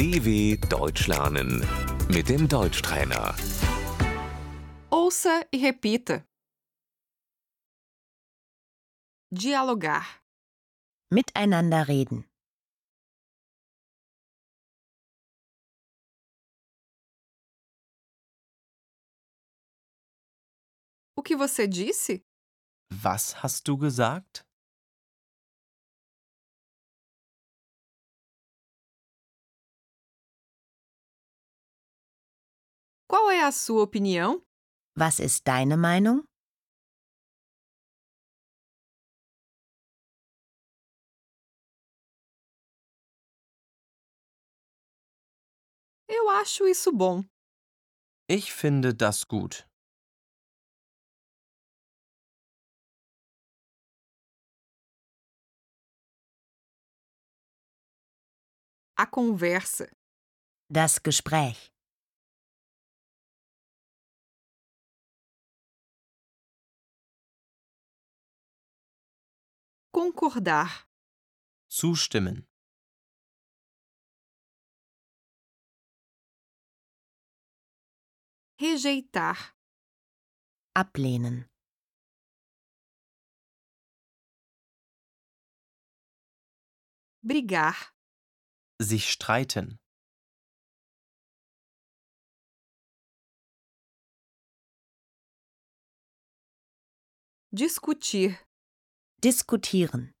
DW Deutsch lernen mit dem Deutschtrainer. Ouça e repita. Dialogar. Miteinander reden. O que você disse? Was hast du gesagt? Qual é a sua opinião? Was ist deine Meinung? Eu acho isso bom. Ich finde das gut. A conversa. Das Gespräch. Concordar. Zustimmen. Rejeitar. Ablehnen. Brigar. Sich streiten. Discutir. Diskutieren.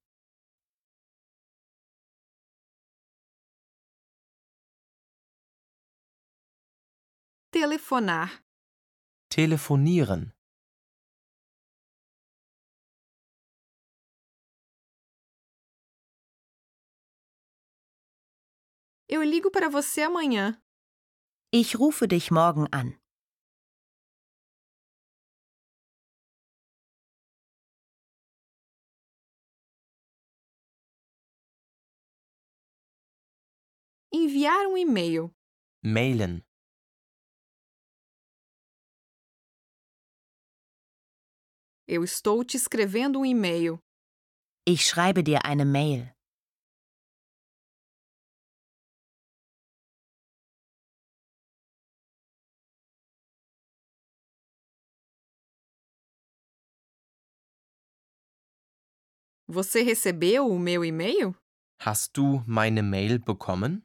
Telefonar. Telefonieren. Eu ligo para você amanhã. Ich rufe dich morgen an. Enviar um e-mail. Mailen. Eu estou te escrevendo um e-mail. Ich schreibe dir eine Mail. Você recebeu o meu e-mail? Hast du meine Mail bekommen?